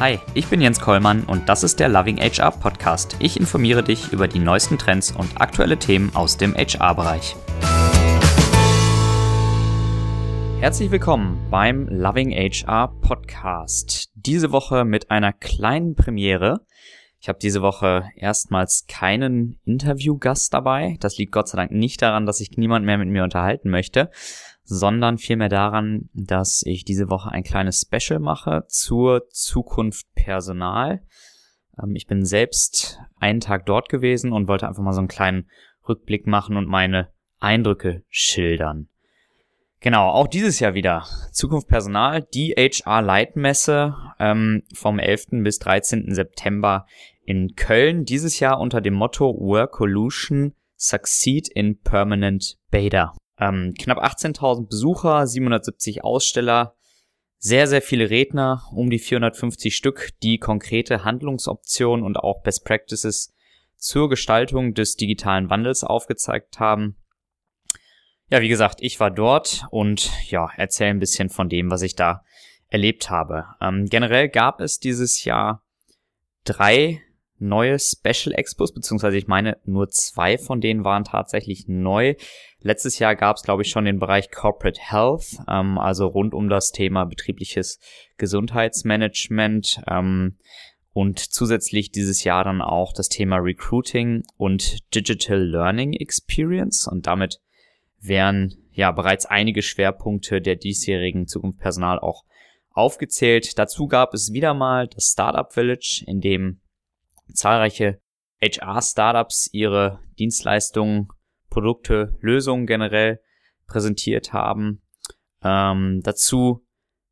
Hi, ich bin Jens Kollmann und das ist der Loving HR Podcast. Ich informiere dich über die neuesten Trends und aktuelle Themen aus dem HR-Bereich. Herzlich willkommen beim Loving HR Podcast. Diese Woche mit einer kleinen Premiere. Ich habe diese Woche erstmals keinen Interviewgast dabei. Das liegt Gott sei Dank nicht daran, dass sich niemand mehr mit mir unterhalten möchte, sondern vielmehr daran, dass ich diese Woche ein kleines Special mache zur Zukunft Personal. Ähm, ich bin selbst einen Tag dort gewesen und wollte einfach mal so einen kleinen Rückblick machen und meine Eindrücke schildern. Genau, auch dieses Jahr wieder. Zukunft Personal, die HR Leitmesse ähm, vom 11. bis 13. September in Köln. Dieses Jahr unter dem Motto Workolution Succeed in Permanent Beta. Ähm, knapp 18.000 Besucher, 770 Aussteller, sehr, sehr viele Redner, um die 450 Stück, die konkrete Handlungsoptionen und auch Best Practices zur Gestaltung des digitalen Wandels aufgezeigt haben. Ja, wie gesagt, ich war dort und ja, erzähle ein bisschen von dem, was ich da erlebt habe. Ähm, generell gab es dieses Jahr drei neue Special Expos, beziehungsweise ich meine, nur zwei von denen waren tatsächlich neu. Letztes Jahr gab es, glaube ich, schon den Bereich Corporate Health, ähm, also rund um das Thema betriebliches Gesundheitsmanagement. Ähm, und zusätzlich dieses Jahr dann auch das Thema Recruiting und Digital Learning Experience. Und damit wären ja bereits einige Schwerpunkte der diesjährigen Zukunft Personal auch aufgezählt. Dazu gab es wieder mal das Startup Village, in dem zahlreiche HR-Startups ihre Dienstleistungen, Produkte, Lösungen generell präsentiert haben. Ähm, dazu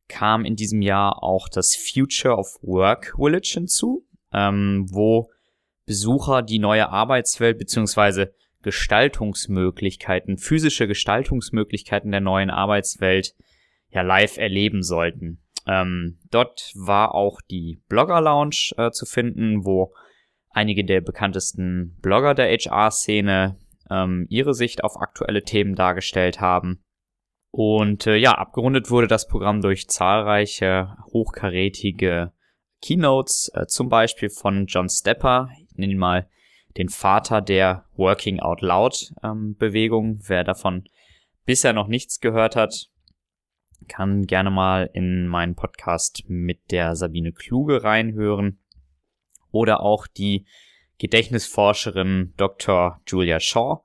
kam in diesem Jahr auch das Future of Work Village hinzu, ähm, wo Besucher die neue Arbeitswelt beziehungsweise Gestaltungsmöglichkeiten, physische Gestaltungsmöglichkeiten der neuen Arbeitswelt ja live erleben sollten. Ähm, dort war auch die Blogger Lounge äh, zu finden, wo einige der bekanntesten Blogger der HR-Szene ähm, ihre Sicht auf aktuelle Themen dargestellt haben. Und äh, ja, abgerundet wurde das Programm durch zahlreiche hochkarätige Keynotes, äh, zum Beispiel von John Stepper, ich nenne ihn mal den Vater der Working Out Loud ähm, Bewegung. Wer davon bisher noch nichts gehört hat, kann gerne mal in meinen Podcast mit der Sabine Kluge reinhören oder auch die Gedächtnisforscherin Dr. Julia Shaw.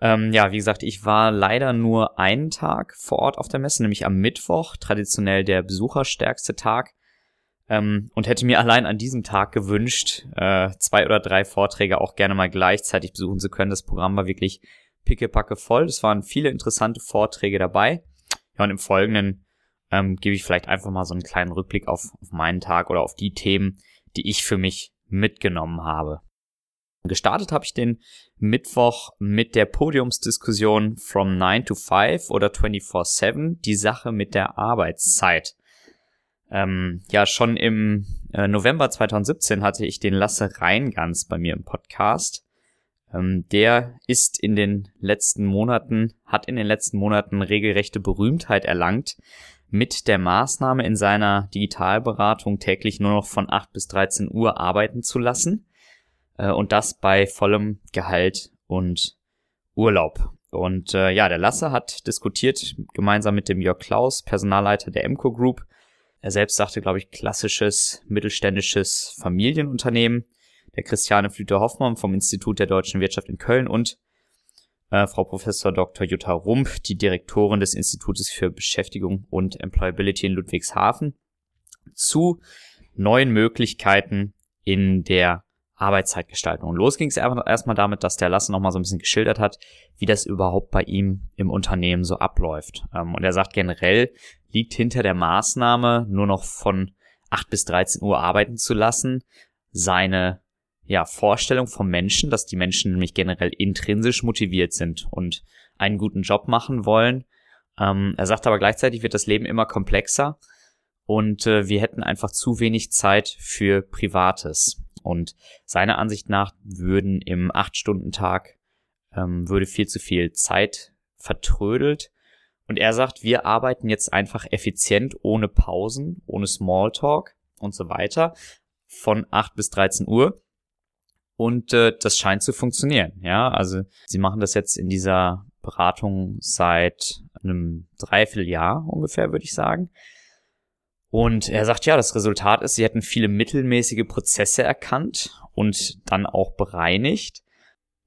Ähm, ja, wie gesagt, ich war leider nur einen Tag vor Ort auf der Messe, nämlich am Mittwoch, traditionell der besucherstärkste Tag. Ähm, und hätte mir allein an diesem Tag gewünscht, äh, zwei oder drei Vorträge auch gerne mal gleichzeitig besuchen zu können. Das Programm war wirklich pickepacke voll. Es waren viele interessante Vorträge dabei. Ja, und im Folgenden ähm, gebe ich vielleicht einfach mal so einen kleinen Rückblick auf, auf meinen Tag oder auf die Themen, die ich für mich mitgenommen habe. Gestartet habe ich den Mittwoch mit der Podiumsdiskussion From 9 to 5 oder 24-7, die Sache mit der Arbeitszeit. Ähm, ja, schon im äh, November 2017 hatte ich den Lasse Reingans bei mir im Podcast. Ähm, der ist in den letzten Monaten, hat in den letzten Monaten regelrechte Berühmtheit erlangt, mit der Maßnahme in seiner Digitalberatung täglich nur noch von 8 bis 13 Uhr arbeiten zu lassen äh, und das bei vollem Gehalt und Urlaub. Und äh, ja, der Lasse hat diskutiert gemeinsam mit dem Jörg Klaus, Personalleiter der Emco Group. Er selbst sagte, glaube ich, klassisches mittelständisches Familienunternehmen. Der Christiane Flüter-Hoffmann vom Institut der deutschen Wirtschaft in Köln und äh, Frau Professor Dr. Jutta Rump, die Direktorin des Institutes für Beschäftigung und Employability in Ludwigshafen, zu neuen Möglichkeiten in der Arbeitszeitgestaltung. Und los ging es erstmal damit, dass der Lasse nochmal so ein bisschen geschildert hat, wie das überhaupt bei ihm im Unternehmen so abläuft. Ähm, und er sagt generell, liegt hinter der Maßnahme, nur noch von 8 bis 13 Uhr arbeiten zu lassen, seine ja, Vorstellung vom Menschen, dass die Menschen nämlich generell intrinsisch motiviert sind und einen guten Job machen wollen. Ähm, er sagt aber gleichzeitig wird das Leben immer komplexer und äh, wir hätten einfach zu wenig Zeit für Privates. Und seiner Ansicht nach würden im 8-Stunden-Tag ähm, würde viel zu viel Zeit vertrödelt. Und er sagt, wir arbeiten jetzt einfach effizient, ohne Pausen, ohne Smalltalk und so weiter von 8 bis 13 Uhr. Und äh, das scheint zu funktionieren. Ja, also sie machen das jetzt in dieser Beratung seit einem Dreivierteljahr ungefähr, würde ich sagen. Und er sagt, ja, das Resultat ist, sie hätten viele mittelmäßige Prozesse erkannt und dann auch bereinigt.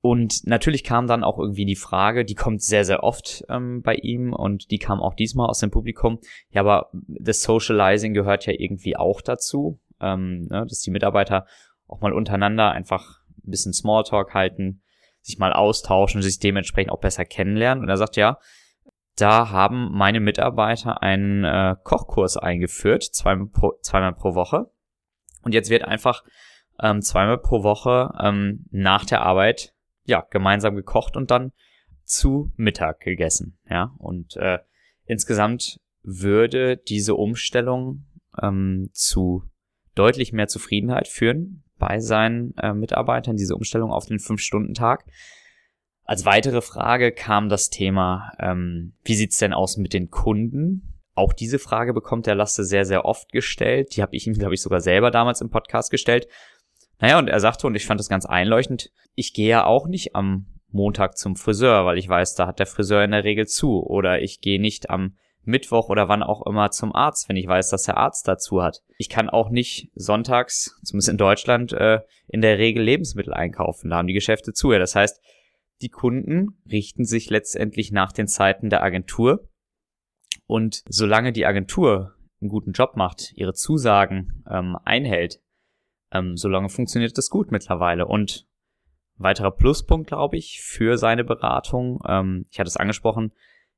Und natürlich kam dann auch irgendwie die Frage, die kommt sehr, sehr oft ähm, bei ihm und die kam auch diesmal aus dem Publikum. Ja, aber das Socializing gehört ja irgendwie auch dazu, ähm, ne, dass die Mitarbeiter auch mal untereinander einfach ein bisschen Smalltalk halten, sich mal austauschen, sich dementsprechend auch besser kennenlernen. Und er sagt, ja, da haben meine Mitarbeiter einen äh, Kochkurs eingeführt, zweimal pro, zweimal pro Woche. Und jetzt wird einfach ähm, zweimal pro Woche ähm, nach der Arbeit ja gemeinsam gekocht und dann zu Mittag gegessen. Ja, und äh, insgesamt würde diese Umstellung ähm, zu deutlich mehr Zufriedenheit führen bei seinen äh, Mitarbeitern, diese Umstellung auf den Fünf-Stunden-Tag. Als weitere Frage kam das Thema, ähm, wie sieht's denn aus mit den Kunden? Auch diese Frage bekommt der Lasse sehr, sehr oft gestellt. Die habe ich ihm, glaube ich, sogar selber damals im Podcast gestellt. Naja, und er sagte, und ich fand das ganz einleuchtend, ich gehe ja auch nicht am Montag zum Friseur, weil ich weiß, da hat der Friseur in der Regel zu. Oder ich gehe nicht am Mittwoch oder wann auch immer zum Arzt, wenn ich weiß, dass der Arzt dazu hat. Ich kann auch nicht sonntags, zumindest in Deutschland, äh, in der Regel Lebensmittel einkaufen. Da haben die Geschäfte zu. Ja, das heißt, die Kunden richten sich letztendlich nach den Zeiten der Agentur. Und solange die Agentur einen guten Job macht, ihre Zusagen ähm, einhält, ähm, solange funktioniert das gut mittlerweile. Und weiterer Pluspunkt, glaube ich, für seine Beratung, ähm, ich hatte es angesprochen,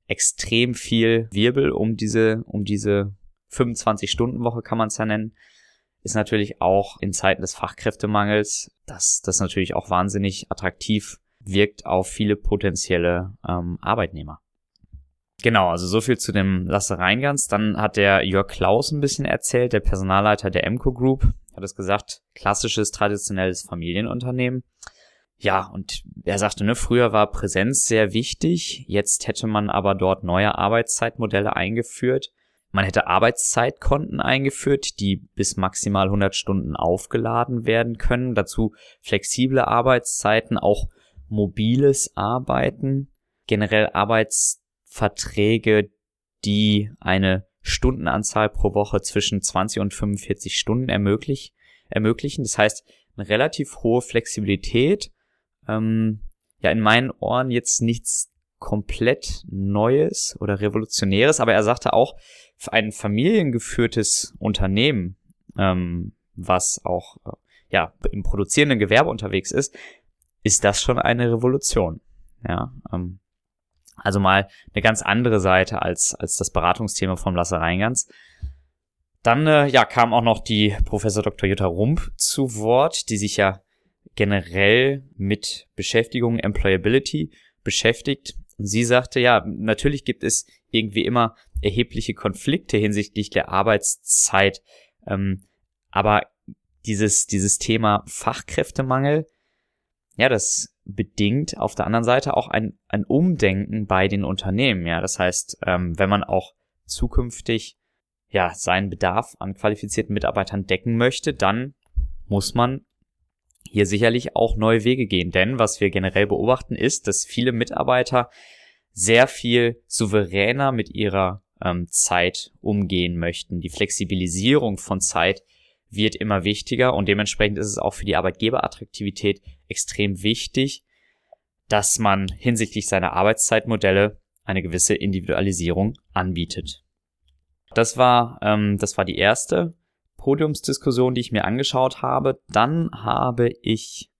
extrem viel Wirbel um diese, um diese 25-Stunden-Woche kann man es ja nennen, ist natürlich auch in Zeiten des Fachkräftemangels, dass das natürlich auch wahnsinnig attraktiv wirkt auf viele potenzielle ähm, Arbeitnehmer. Genau, also so viel zu dem Lasse Reingans. Dann hat der Jörg Klaus ein bisschen erzählt, der Personalleiter der Emco Group, hat es gesagt, klassisches, traditionelles Familienunternehmen. Ja, und er sagte, ne, früher war Präsenz sehr wichtig, jetzt hätte man aber dort neue Arbeitszeitmodelle eingeführt. Man hätte Arbeitszeitkonten eingeführt, die bis maximal 100 Stunden aufgeladen werden können. Dazu flexible Arbeitszeiten, auch mobiles Arbeiten, generell Arbeitsverträge, die eine Stundenanzahl pro Woche zwischen 20 und 45 Stunden ermöglich, ermöglichen. Das heißt, eine relativ hohe Flexibilität ähm, ja in meinen Ohren jetzt nichts komplett Neues oder Revolutionäres, aber er sagte auch, für ein familiengeführtes Unternehmen, ähm, was auch äh, ja im produzierenden Gewerbe unterwegs ist, ist das schon eine Revolution. Ja, ähm, also mal eine ganz andere Seite als als das Beratungsthema vom Lasse Reingans. Dann äh, ja kam auch noch die Professor Dr. Jutta Rump zu Wort, die sich ja generell mit Beschäftigung, Employability beschäftigt. Und sie sagte, ja, natürlich gibt es irgendwie immer erhebliche Konflikte hinsichtlich der Arbeitszeit. Ähm, aber dieses, dieses Thema Fachkräftemangel, ja, das bedingt auf der anderen Seite auch ein, ein Umdenken bei den Unternehmen. Ja, das heißt, ähm, wenn man auch zukünftig ja seinen Bedarf an qualifizierten Mitarbeitern decken möchte, dann muss man hier sicherlich auch neue Wege gehen. Denn was wir generell beobachten ist, dass viele Mitarbeiter sehr viel souveräner mit ihrer ähm, Zeit umgehen möchten. Die Flexibilisierung von Zeit wird immer wichtiger und dementsprechend ist es auch für die Arbeitgeberattraktivität extrem wichtig, dass man hinsichtlich seiner Arbeitszeitmodelle eine gewisse Individualisierung anbietet. Das war, ähm, das war die erste Podiumsdiskussion, die ich mir angeschaut habe. Dann habe ich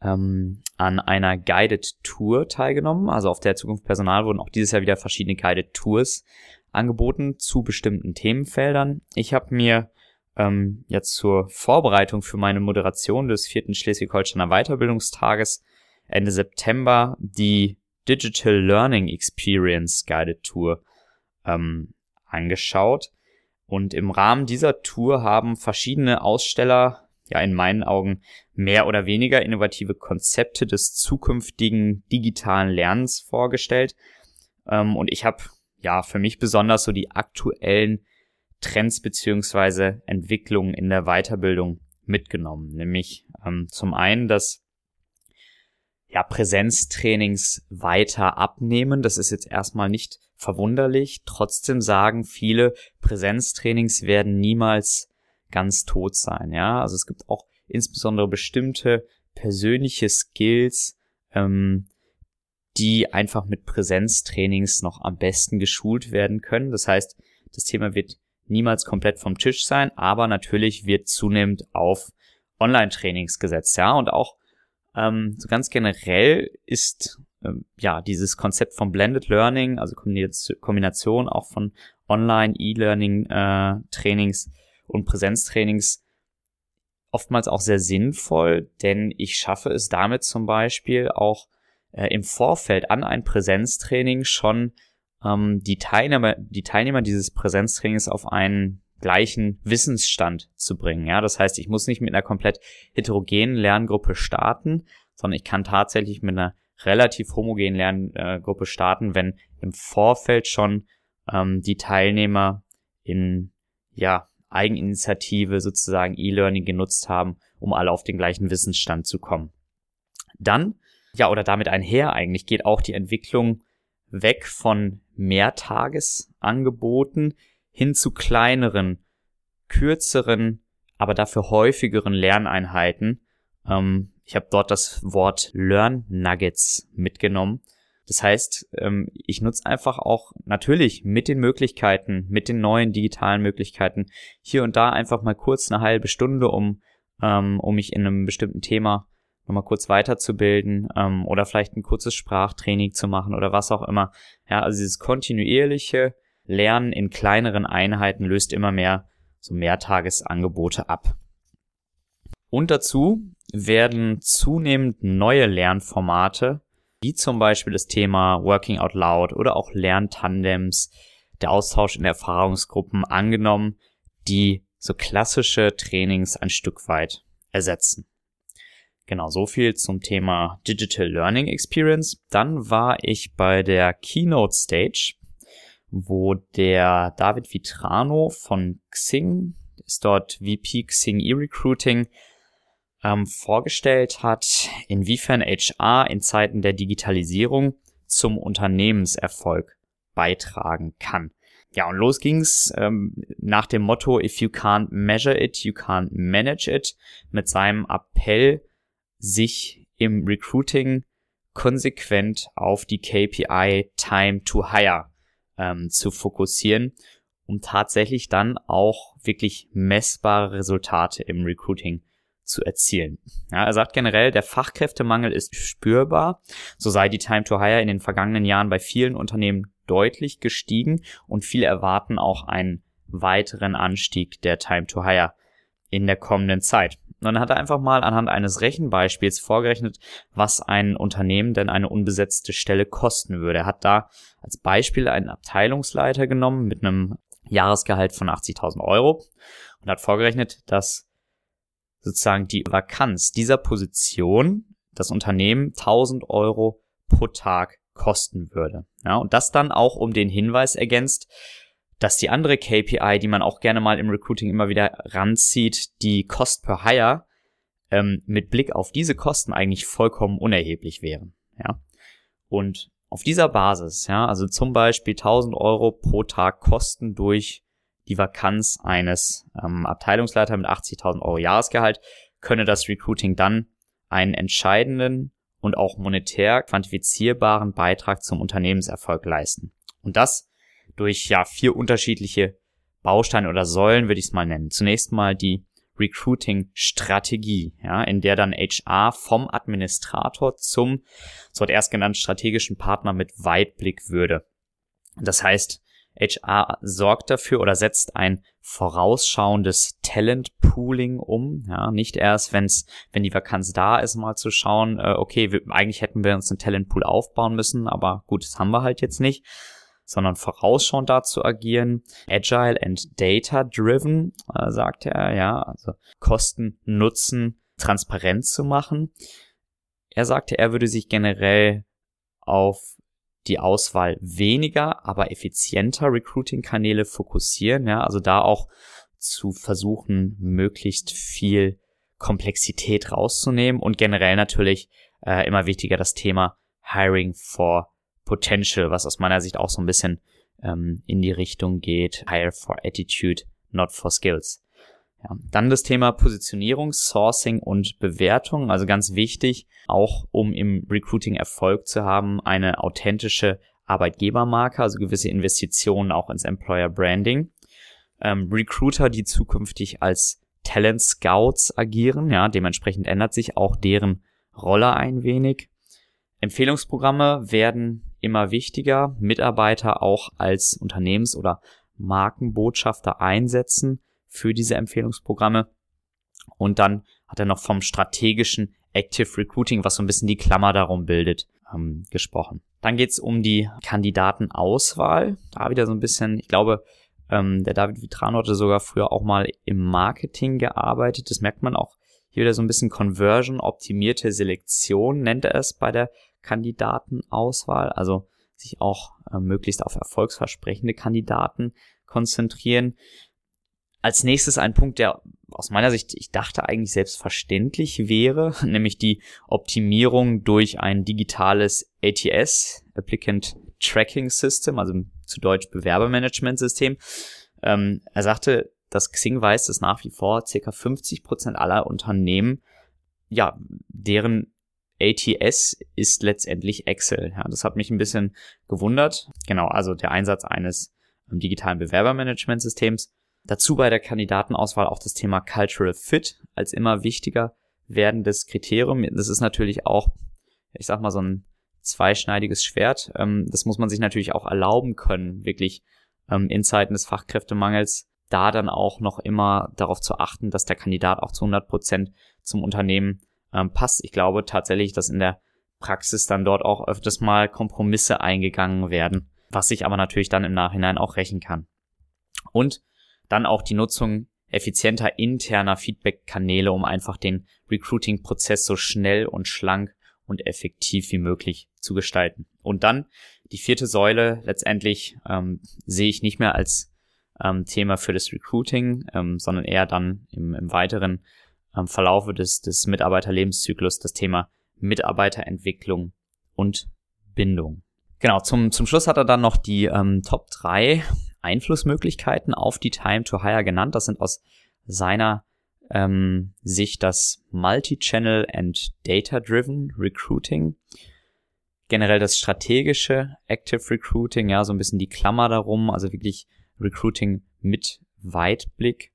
ähm, an einer Guided Tour teilgenommen. Also auf der Zukunft Personal wurden auch dieses Jahr wieder verschiedene Guided Tours angeboten zu bestimmten Themenfeldern. Ich habe mir ähm, jetzt zur Vorbereitung für meine Moderation des vierten Schleswig-Holsteiner Weiterbildungstages Ende September die Digital Learning Experience Guided Tour ähm, angeschaut. Und im Rahmen dieser Tour haben verschiedene Aussteller, ja in meinen Augen, mehr oder weniger innovative Konzepte des zukünftigen digitalen Lernens vorgestellt. Ähm, und ich habe ja für mich besonders so die aktuellen Trends beziehungsweise Entwicklungen in der Weiterbildung mitgenommen. Nämlich ähm, zum einen, dass ja, Präsenztrainings weiter abnehmen. Das ist jetzt erstmal nicht verwunderlich. Trotzdem sagen viele, Präsenztrainings werden niemals ganz tot sein. Ja, also es gibt auch insbesondere bestimmte persönliche Skills, ähm, die einfach mit Präsenztrainings noch am besten geschult werden können. Das heißt, das Thema wird niemals komplett vom Tisch sein, aber natürlich wird zunehmend auf Online-Trainings gesetzt, ja, und auch ähm, so ganz generell ist ja dieses Konzept von Blended Learning, also Kombination auch von Online, E-Learning, äh, Trainings und Präsenztrainings oftmals auch sehr sinnvoll, denn ich schaffe es damit zum Beispiel auch äh, im Vorfeld an ein Präsenztraining schon ähm, die Teilnehmer, die Teilnehmer dieses Präsenztrainings auf einen gleichen Wissensstand zu bringen. Ja, das heißt, ich muss nicht mit einer komplett heterogenen Lerngruppe starten, sondern ich kann tatsächlich mit einer relativ homogenen Lerngruppe starten, wenn im Vorfeld schon ähm, die Teilnehmer in ja Eigeninitiative sozusagen E-Learning genutzt haben, um alle auf den gleichen Wissensstand zu kommen. Dann, ja, oder damit einher eigentlich geht auch die Entwicklung weg von Mehrtagesangeboten hin zu kleineren, kürzeren, aber dafür häufigeren Lerneinheiten. Ähm, ich habe dort das Wort Learn Nuggets mitgenommen. Das heißt, ähm, ich nutze einfach auch natürlich mit den Möglichkeiten, mit den neuen digitalen Möglichkeiten hier und da einfach mal kurz eine halbe Stunde, um, ähm, um mich in einem bestimmten Thema nochmal kurz weiterzubilden ähm, oder vielleicht ein kurzes Sprachtraining zu machen oder was auch immer. Ja, also dieses kontinuierliche Lernen in kleineren Einheiten löst immer mehr so Mehrtagesangebote ab. Und dazu werden zunehmend neue Lernformate, wie zum Beispiel das Thema Working Out Loud oder auch Lerntandems, der Austausch in Erfahrungsgruppen angenommen, die so klassische Trainings ein Stück weit ersetzen. Genau, so viel zum Thema Digital Learning Experience. Dann war ich bei der Keynote Stage, wo der David Vitrano von Xing, ist dort VP Xing E-Recruiting, ähm, vorgestellt hat, inwiefern HR in Zeiten der Digitalisierung zum Unternehmenserfolg beitragen kann. Ja, und los ging's ähm, nach dem Motto If you can't measure it, you can't manage it, mit seinem Appell, sich im Recruiting konsequent auf die KPI Time to Hire ähm, zu fokussieren, um tatsächlich dann auch wirklich messbare Resultate im Recruiting zu erzielen. Ja, er sagt generell, der Fachkräftemangel ist spürbar. So sei die Time to Hire in den vergangenen Jahren bei vielen Unternehmen deutlich gestiegen und viele erwarten auch einen weiteren Anstieg der Time to Hire in der kommenden Zeit. Und dann hat er einfach mal anhand eines Rechenbeispiels vorgerechnet, was ein Unternehmen denn eine unbesetzte Stelle kosten würde. Er hat da als Beispiel einen Abteilungsleiter genommen mit einem Jahresgehalt von 80.000 Euro und hat vorgerechnet, dass sozusagen die Vakanz dieser Position das Unternehmen 1000 Euro pro Tag kosten würde. Ja, und das dann auch um den Hinweis ergänzt, dass die andere KPI, die man auch gerne mal im Recruiting immer wieder ranzieht, die Cost per Hire, ähm, mit Blick auf diese Kosten eigentlich vollkommen unerheblich wären. Ja. Und auf dieser Basis, ja, also zum Beispiel 1000 Euro pro Tag Kosten durch die Vakanz eines ähm, Abteilungsleiter mit 80.000 Euro Jahresgehalt, könne das Recruiting dann einen entscheidenden und auch monetär quantifizierbaren Beitrag zum Unternehmenserfolg leisten. Und das durch ja vier unterschiedliche Bausteine oder Säulen würde ich es mal nennen. Zunächst mal die Recruiting-Strategie, ja, in der dann HR vom Administrator zum, so hat erst genannt, strategischen Partner mit Weitblick würde. Das heißt, HR sorgt dafür oder setzt ein vorausschauendes Talent Pooling um. Ja, nicht erst, wenn's, wenn die Vakanz da ist, mal zu schauen, äh, okay, wir, eigentlich hätten wir uns einen Talent Pool aufbauen müssen, aber gut, das haben wir halt jetzt nicht, sondern vorausschauend dazu agieren. Agile and Data Driven, äh, sagt er, ja, also Kosten, Nutzen transparent zu machen. Er sagte, er würde sich generell auf die Auswahl weniger, aber effizienter Recruiting-Kanäle fokussieren. Ja, also da auch zu versuchen, möglichst viel Komplexität rauszunehmen und generell natürlich äh, immer wichtiger das Thema Hiring for Potential, was aus meiner Sicht auch so ein bisschen ähm, in die Richtung geht. Hire for Attitude, not for Skills. Ja, dann das Thema Positionierung, Sourcing und Bewertung. Also ganz wichtig, auch um im Recruiting Erfolg zu haben, eine authentische Arbeitgebermarke, also gewisse Investitionen auch ins Employer Branding. Ähm, Recruiter, die zukünftig als Talent Scouts agieren, ja, dementsprechend ändert sich auch deren Rolle ein wenig. Empfehlungsprogramme werden immer wichtiger, Mitarbeiter auch als Unternehmens- oder Markenbotschafter einsetzen für diese Empfehlungsprogramme. Und dann hat er noch vom strategischen Active Recruiting, was so ein bisschen die Klammer darum bildet, ähm, gesprochen. Dann geht's um die Kandidatenauswahl. Da wieder so ein bisschen, ich glaube, ähm, der David Vitrano hatte sogar früher auch mal im Marketing gearbeitet. Das merkt man auch hier wieder so ein bisschen Conversion, optimierte Selektion nennt er es bei der Kandidatenauswahl. Also sich auch äh, möglichst auf erfolgsversprechende Kandidaten konzentrieren. Als nächstes ein Punkt, der aus meiner Sicht, ich dachte eigentlich selbstverständlich wäre, nämlich die Optimierung durch ein digitales ATS, Applicant Tracking System, also zu Deutsch Bewerbermanagementsystem. Ähm, er sagte, dass Xing weiß, dass nach wie vor circa 50 Prozent aller Unternehmen, ja, deren ATS ist letztendlich Excel. Ja, das hat mich ein bisschen gewundert. Genau, also der Einsatz eines ähm, digitalen Bewerbermanagementsystems. Dazu bei der Kandidatenauswahl auch das Thema Cultural Fit als immer wichtiger werdendes Kriterium. Das ist natürlich auch, ich sag mal, so ein zweischneidiges Schwert. Ähm, das muss man sich natürlich auch erlauben können, wirklich ähm, in Zeiten des Fachkräftemangels da dann auch noch immer darauf zu achten, dass der Kandidat auch zu 100 Prozent zum Unternehmen ähm, passt. Ich glaube tatsächlich, dass in der Praxis dann dort auch öfters mal Kompromisse eingegangen werden, was sich aber natürlich dann im Nachhinein auch rächen kann. Und dann auch die Nutzung effizienter interner Feedback-Kanäle, um einfach den Recruiting-Prozess so schnell und schlank und effektiv wie möglich zu gestalten. Und dann die vierte Säule letztendlich ähm, sehe ich nicht mehr als ähm, Thema für das Recruiting, ähm, sondern eher dann im, im weiteren ähm, Verlaufe des, des Mitarbeiterlebenszyklus das Thema Mitarbeiterentwicklung und Bindung. Genau, zum, zum Schluss hat er dann noch die ähm, Top 3 Einflussmöglichkeiten auf die Time to Hire genannt. Das sind aus seiner ähm, Sicht das Multi-Channel and Data-Driven Recruiting, generell das strategische Active Recruiting, ja, so ein bisschen die Klammer darum, also wirklich Recruiting mit Weitblick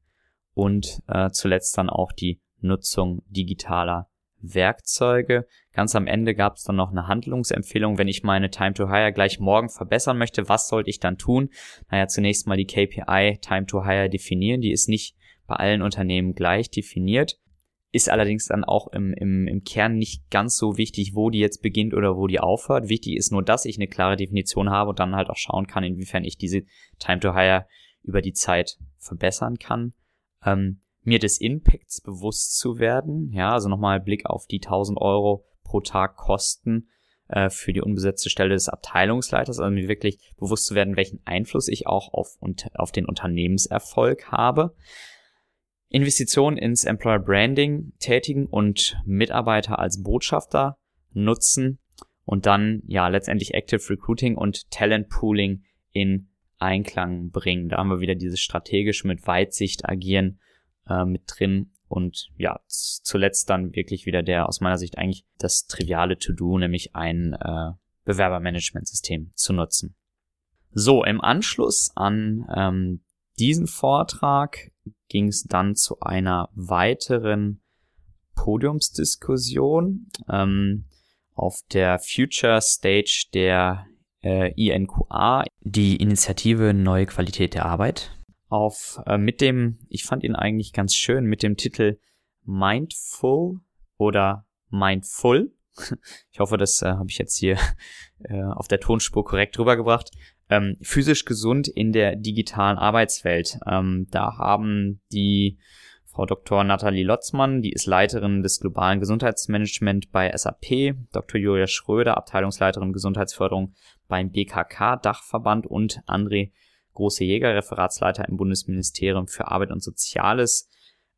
und äh, zuletzt dann auch die Nutzung digitaler Werkzeuge. Ganz am Ende gab es dann noch eine Handlungsempfehlung, wenn ich meine Time to Hire gleich morgen verbessern möchte, was sollte ich dann tun? Naja, zunächst mal die KPI Time to Hire definieren, die ist nicht bei allen Unternehmen gleich definiert, ist allerdings dann auch im, im, im Kern nicht ganz so wichtig, wo die jetzt beginnt oder wo die aufhört. Wichtig ist nur, dass ich eine klare Definition habe und dann halt auch schauen kann, inwiefern ich diese Time to Hire über die Zeit verbessern kann. Ähm, mir des Impacts bewusst zu werden. Ja, also nochmal Blick auf die 1000 Euro pro Tag Kosten äh, für die unbesetzte Stelle des Abteilungsleiters, also mir wirklich bewusst zu werden, welchen Einfluss ich auch auf, auf den Unternehmenserfolg habe. Investitionen ins Employer Branding tätigen und Mitarbeiter als Botschafter nutzen und dann ja letztendlich Active Recruiting und Talent Pooling in Einklang bringen. Da haben wir wieder dieses strategisch mit Weitsicht agieren äh, mit drin. Und ja, zuletzt dann wirklich wieder der aus meiner Sicht eigentlich das triviale To-Do, nämlich ein äh, Bewerbermanagementsystem zu nutzen. So, im Anschluss an ähm, diesen Vortrag ging es dann zu einer weiteren Podiumsdiskussion ähm, auf der Future Stage der äh, INQA, die Initiative Neue Qualität der Arbeit auf äh, mit dem, ich fand ihn eigentlich ganz schön, mit dem Titel Mindful oder Mindful. Ich hoffe, das äh, habe ich jetzt hier äh, auf der Tonspur korrekt rübergebracht. Ähm, physisch gesund in der digitalen Arbeitswelt. Ähm, da haben die Frau Dr. Nathalie Lotzmann, die ist Leiterin des globalen Gesundheitsmanagement bei SAP, Dr. Julia Schröder, Abteilungsleiterin Gesundheitsförderung beim BKK-Dachverband und André Große Jäger, Referatsleiter im Bundesministerium für Arbeit und Soziales,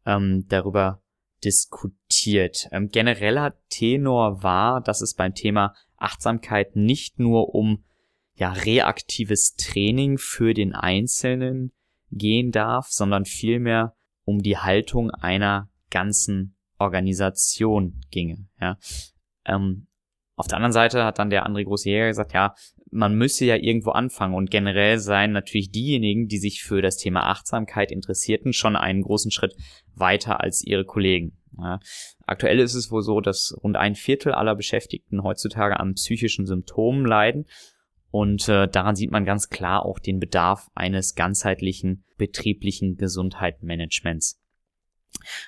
ähm, darüber diskutiert. Ähm, genereller Tenor war, dass es beim Thema Achtsamkeit nicht nur um ja, reaktives Training für den Einzelnen gehen darf, sondern vielmehr um die Haltung einer ganzen Organisation ginge. Ja. Ähm, auf der anderen Seite hat dann der andere große Jäger gesagt, ja, man müsse ja irgendwo anfangen und generell seien natürlich diejenigen, die sich für das Thema Achtsamkeit interessierten, schon einen großen Schritt weiter als ihre Kollegen. Ja. Aktuell ist es wohl so, dass rund ein Viertel aller Beschäftigten heutzutage an psychischen Symptomen leiden und äh, daran sieht man ganz klar auch den Bedarf eines ganzheitlichen betrieblichen Gesundheitsmanagements.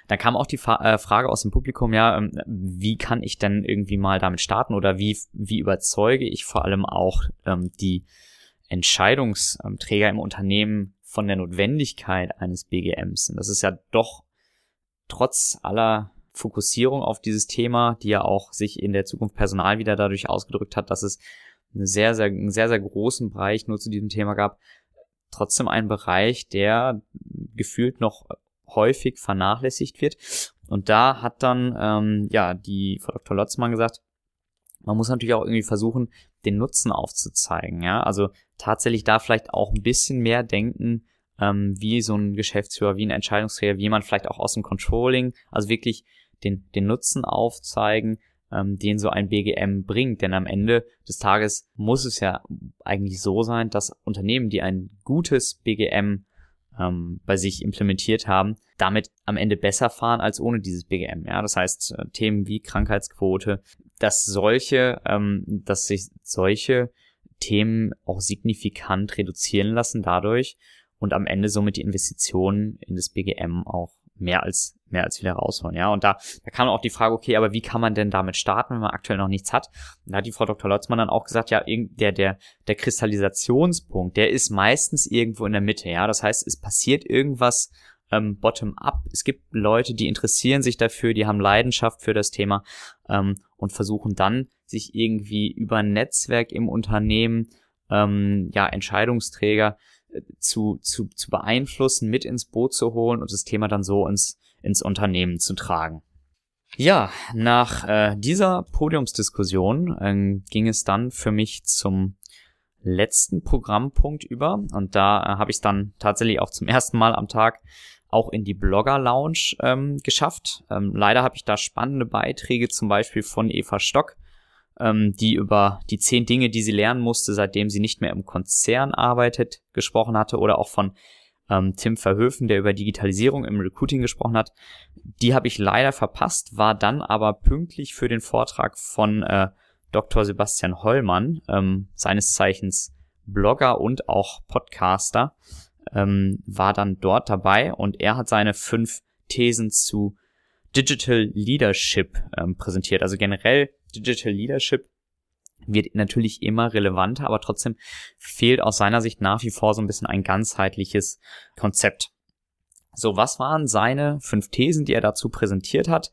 Da kam auch die Fa äh, Frage aus dem Publikum, ja, ähm, wie kann ich denn irgendwie mal damit starten oder wie, wie überzeuge ich vor allem auch ähm, die Entscheidungsträger im Unternehmen von der Notwendigkeit eines BGMs? Und das ist ja doch trotz aller Fokussierung auf dieses Thema, die ja auch sich in der Zukunft Personal wieder dadurch ausgedrückt hat, dass es einen sehr, sehr, einen sehr, sehr großen Bereich nur zu diesem Thema gab, trotzdem ein Bereich, der gefühlt noch häufig vernachlässigt wird. Und da hat dann ähm, ja die Frau Dr. Lotzmann gesagt, man muss natürlich auch irgendwie versuchen, den Nutzen aufzuzeigen. Ja, also tatsächlich da vielleicht auch ein bisschen mehr denken, ähm, wie so ein Geschäftsführer, wie ein Entscheidungsträger, wie man vielleicht auch aus dem Controlling, also wirklich den, den Nutzen aufzeigen, ähm, den so ein BGM bringt. Denn am Ende des Tages muss es ja eigentlich so sein, dass Unternehmen, die ein gutes BGM ähm, bei sich implementiert haben, damit am Ende besser fahren als ohne dieses BGM. Ja, das heißt äh, Themen wie Krankheitsquote, dass solche, ähm, dass sich solche Themen auch signifikant reduzieren lassen dadurch und am Ende somit die Investitionen in das BGM auch mehr als mehr als wieder rausholen. Ja, und da, da kam auch die Frage, okay, aber wie kann man denn damit starten, wenn man aktuell noch nichts hat? Und da hat die Frau Dr. Lotzmann dann auch gesagt, ja, der, der, der Kristallisationspunkt, der ist meistens irgendwo in der Mitte. Ja, das heißt, es passiert irgendwas ähm, bottom-up. Es gibt Leute, die interessieren sich dafür, die haben Leidenschaft für das Thema ähm, und versuchen dann, sich irgendwie über ein Netzwerk im Unternehmen, ähm, ja, Entscheidungsträger zu, zu, zu beeinflussen, mit ins Boot zu holen und das Thema dann so ins, ins Unternehmen zu tragen. Ja, nach äh, dieser Podiumsdiskussion äh, ging es dann für mich zum letzten Programmpunkt über und da äh, habe ich es dann tatsächlich auch zum ersten Mal am Tag auch in die Blogger Lounge ähm, geschafft. Ähm, leider habe ich da spannende Beiträge zum Beispiel von Eva Stock, ähm, die über die zehn Dinge, die sie lernen musste, seitdem sie nicht mehr im Konzern arbeitet, gesprochen hatte oder auch von ähm, Tim Verhöfen, der über Digitalisierung im Recruiting gesprochen hat. Die habe ich leider verpasst, war dann aber pünktlich für den Vortrag von äh, Dr. Sebastian Hollmann, ähm, seines Zeichens Blogger und auch Podcaster, ähm, war dann dort dabei und er hat seine fünf Thesen zu Digital Leadership ähm, präsentiert. Also generell Digital Leadership wird natürlich immer relevanter, aber trotzdem fehlt aus seiner Sicht nach wie vor so ein bisschen ein ganzheitliches Konzept. So, was waren seine fünf Thesen, die er dazu präsentiert hat?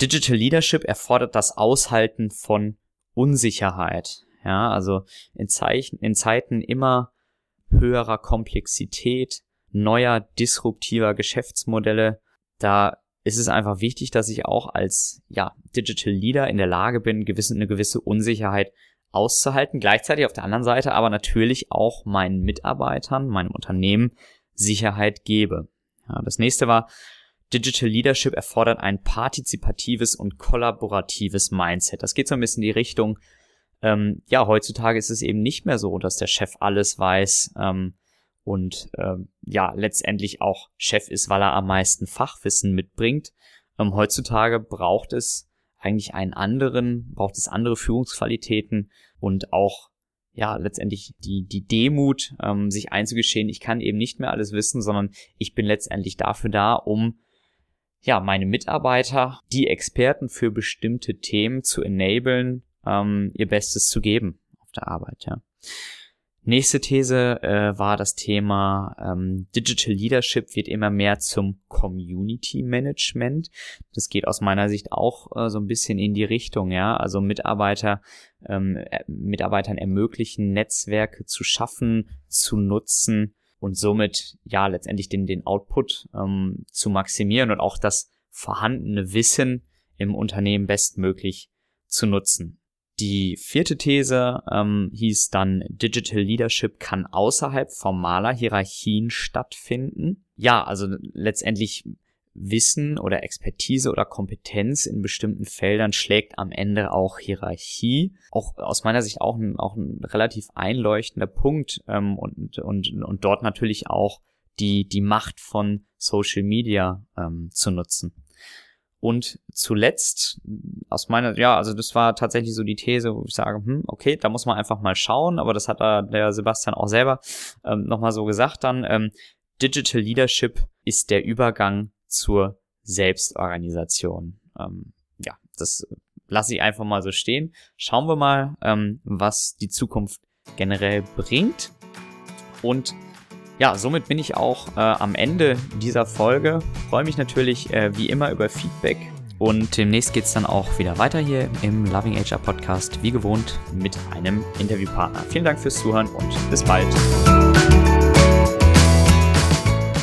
Digital Leadership erfordert das Aushalten von Unsicherheit. Ja, also in, Zeichen, in Zeiten immer höherer Komplexität, neuer disruptiver Geschäftsmodelle, da ist es einfach wichtig, dass ich auch als ja, Digital Leader in der Lage bin, gewisse, eine gewisse Unsicherheit auszuhalten. Gleichzeitig auf der anderen Seite aber natürlich auch meinen Mitarbeitern, meinem Unternehmen Sicherheit gebe. Ja, das nächste war, Digital Leadership erfordert ein partizipatives und kollaboratives Mindset. Das geht so ein bisschen in die Richtung, ähm, ja, heutzutage ist es eben nicht mehr so, dass der Chef alles weiß, ähm, und ähm, ja, letztendlich auch Chef ist, weil er am meisten Fachwissen mitbringt. Ähm, heutzutage braucht es eigentlich einen anderen, braucht es andere Führungsqualitäten und auch ja letztendlich die die Demut, ähm, sich einzugestehen, ich kann eben nicht mehr alles wissen, sondern ich bin letztendlich dafür da, um ja meine Mitarbeiter, die Experten für bestimmte Themen zu enablen, ähm, ihr Bestes zu geben auf der Arbeit. Ja. Nächste These äh, war das Thema ähm, Digital Leadership wird immer mehr zum Community Management. Das geht aus meiner Sicht auch äh, so ein bisschen in die Richtung, ja. Also Mitarbeiter, ähm, äh, Mitarbeitern ermöglichen, Netzwerke zu schaffen, zu nutzen und somit ja letztendlich den, den Output ähm, zu maximieren und auch das vorhandene Wissen im Unternehmen bestmöglich zu nutzen. Die vierte These ähm, hieß dann, Digital Leadership kann außerhalb formaler Hierarchien stattfinden. Ja, also letztendlich Wissen oder Expertise oder Kompetenz in bestimmten Feldern schlägt am Ende auch Hierarchie. Auch aus meiner Sicht auch ein, auch ein relativ einleuchtender Punkt ähm, und, und, und dort natürlich auch die, die Macht von Social Media ähm, zu nutzen. Und zuletzt, aus meiner, ja, also das war tatsächlich so die These, wo ich sage, hm, okay, da muss man einfach mal schauen, aber das hat da der Sebastian auch selber ähm, nochmal so gesagt dann. Ähm, Digital Leadership ist der Übergang zur Selbstorganisation. Ähm, ja, das lasse ich einfach mal so stehen. Schauen wir mal, ähm, was die Zukunft generell bringt. Und ja, somit bin ich auch äh, am Ende dieser Folge. Freue mich natürlich äh, wie immer über Feedback. Und demnächst geht es dann auch wieder weiter hier im Loving HR Podcast, wie gewohnt, mit einem Interviewpartner. Vielen Dank fürs Zuhören und bis bald.